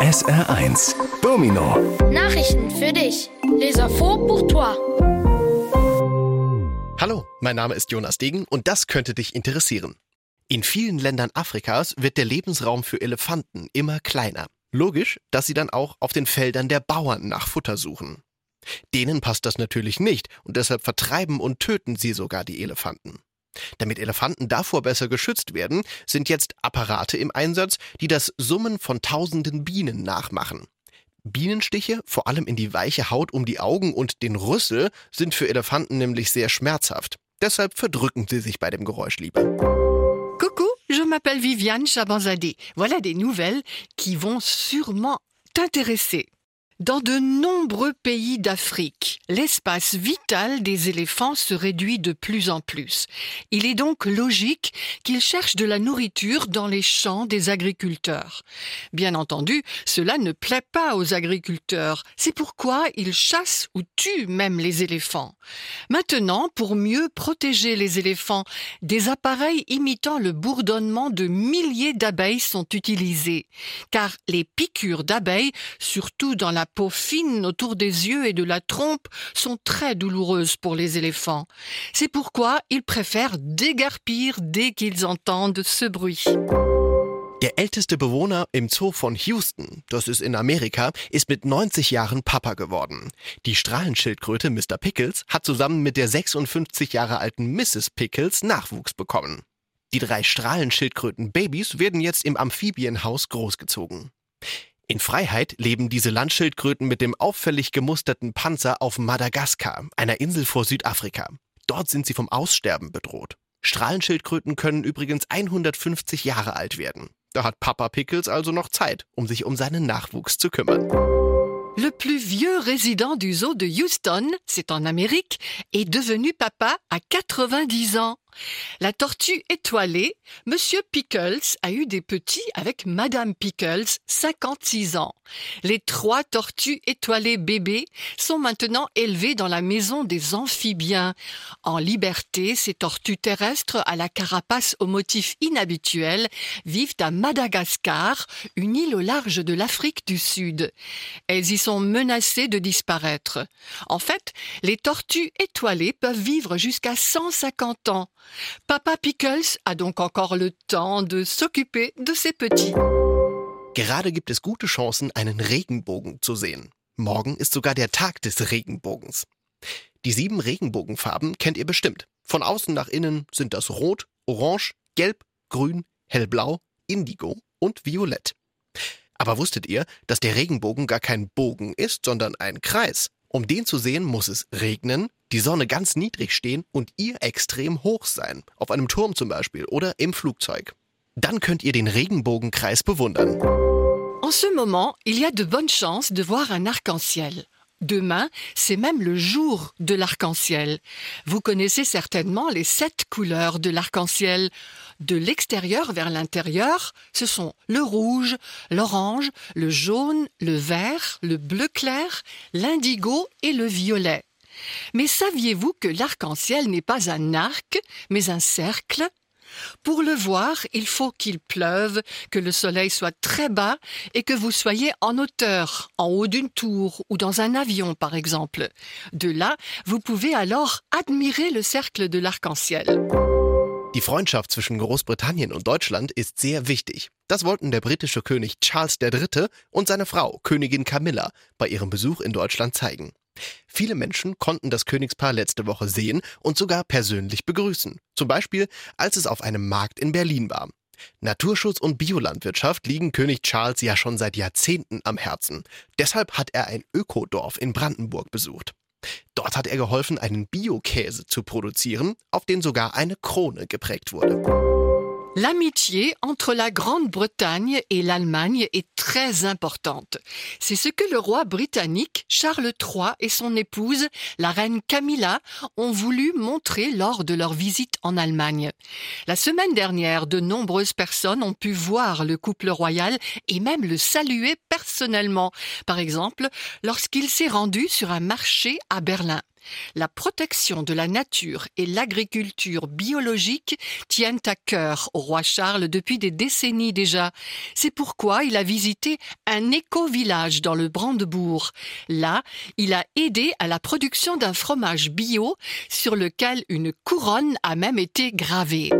SR1 Domino Nachrichten für dich. Les infos pour toi. Hallo, mein Name ist Jonas Degen und das könnte dich interessieren. In vielen Ländern Afrikas wird der Lebensraum für Elefanten immer kleiner. Logisch, dass sie dann auch auf den Feldern der Bauern nach Futter suchen. Denen passt das natürlich nicht und deshalb vertreiben und töten sie sogar die Elefanten. Damit Elefanten davor besser geschützt werden, sind jetzt Apparate im Einsatz, die das Summen von tausenden Bienen nachmachen. Bienenstiche, vor allem in die weiche Haut um die Augen und den Rüssel, sind für Elefanten nämlich sehr schmerzhaft. Deshalb verdrücken sie sich bei dem Geräusch lieber. Coucou, je m'appelle Viviane Chabanzadeh. Voilà des nouvelles qui vont sûrement t'intéresser. Dans de nombreux pays d'Afrique, l'espace vital des éléphants se réduit de plus en plus. Il est donc logique qu'ils cherchent de la nourriture dans les champs des agriculteurs. Bien entendu, cela ne plaît pas aux agriculteurs. C'est pourquoi ils chassent ou tuent même les éléphants. Maintenant, pour mieux protéger les éléphants, des appareils imitant le bourdonnement de milliers d'abeilles sont utilisés. Car les piqûres d'abeilles, surtout dans la peau fine autour des yeux et de la trompe sont très douloureuses pour les éléphants. C'est pourquoi ils préfèrent dégarpir dès qu'ils entendent ce bruit. Der älteste Bewohner im Zoo von Houston, das ist in Amerika, ist mit 90 Jahren Papa geworden. Die Strahlenschildkröte Mr. Pickles hat zusammen mit der 56 Jahre alten Mrs. Pickles Nachwuchs bekommen. Die drei Strahlenschildkröten-Babys werden jetzt im Amphibienhaus großgezogen. In Freiheit leben diese Landschildkröten mit dem auffällig gemusterten Panzer auf Madagaskar, einer Insel vor Südafrika. Dort sind sie vom Aussterben bedroht. Strahlenschildkröten können übrigens 150 Jahre alt werden. Da hat Papa Pickles also noch Zeit, um sich um seinen Nachwuchs zu kümmern. Le plus vieux résident du zoo de Houston, c'est en Amérique, est devenu papa à 90 ans. La tortue étoilée, Monsieur Pickles a eu des petits avec Madame Pickles, 56 ans. Les trois tortues étoilées bébés sont maintenant élevées dans la maison des amphibiens. En liberté, ces tortues terrestres à la carapace au motif inhabituel vivent à Madagascar, une île au large de l'Afrique du Sud. Elles y sont menacées de disparaître. En fait, les tortues étoilées peuvent vivre jusqu'à 150 ans. Papa Pickles a donc encore le temps de s'occuper de ses petits. Gerade gibt es gute Chancen, einen Regenbogen zu sehen. Morgen ist sogar der Tag des Regenbogens. Die sieben Regenbogenfarben kennt ihr bestimmt. Von außen nach innen sind das Rot, Orange, Gelb, Grün, Hellblau, Indigo und Violett. Aber wusstet ihr, dass der Regenbogen gar kein Bogen ist, sondern ein Kreis? Um den zu sehen, muss es regnen, die Sonne ganz niedrig stehen und ihr extrem hoch sein, auf einem Turm zum Beispiel oder im Flugzeug. Dann könnt ihr den Regenbogenkreis bewundern. En ce moment, il y a de bonnes chances de voir un arc-en-ciel. Demain, c'est même le jour de l'arc-en-ciel. Vous connaissez certainement les sept couleurs de l'arc-en-ciel. De l'extérieur vers l'intérieur, ce sont le rouge, l'orange, le jaune, le vert, le bleu clair, l'indigo et le violet. Mais saviez-vous que l'arc-en-ciel n'est pas un arc, mais un cercle? Pour le voir, il faut qu'il pleuve, que le soleil soit très bas et que vous soyez en hauteur, en haut d'une tour ou dans un avion par exemple. De là, vous pouvez alors admirer le cercle de l'arc-en-ciel. Die Freundschaft zwischen Großbritannien und Deutschland ist sehr wichtig. Das wollten der britische König Charles III. und seine Frau, Königin Camilla, bei ihrem Besuch in Deutschland zeigen. Viele Menschen konnten das Königspaar letzte Woche sehen und sogar persönlich begrüßen. Zum Beispiel, als es auf einem Markt in Berlin war. Naturschutz und Biolandwirtschaft liegen König Charles ja schon seit Jahrzehnten am Herzen. Deshalb hat er ein Ökodorf in Brandenburg besucht. Dort hat er geholfen, einen Biokäse zu produzieren, auf den sogar eine Krone geprägt wurde. L'amitié entre la Grande-Bretagne et l'Allemagne est très importante. C'est ce que le roi britannique Charles III et son épouse, la reine Camilla, ont voulu montrer lors de leur visite en Allemagne. La semaine dernière, de nombreuses personnes ont pu voir le couple royal et même le saluer personnellement. Par exemple, lorsqu'il s'est rendu sur un marché à Berlin. La protection de la nature et l'agriculture biologique tiennent à cœur au roi Charles depuis des décennies déjà. C'est pourquoi il a visité un éco-village dans le Brandebourg. Là, il a aidé à la production d'un fromage bio sur lequel une couronne a même été gravée.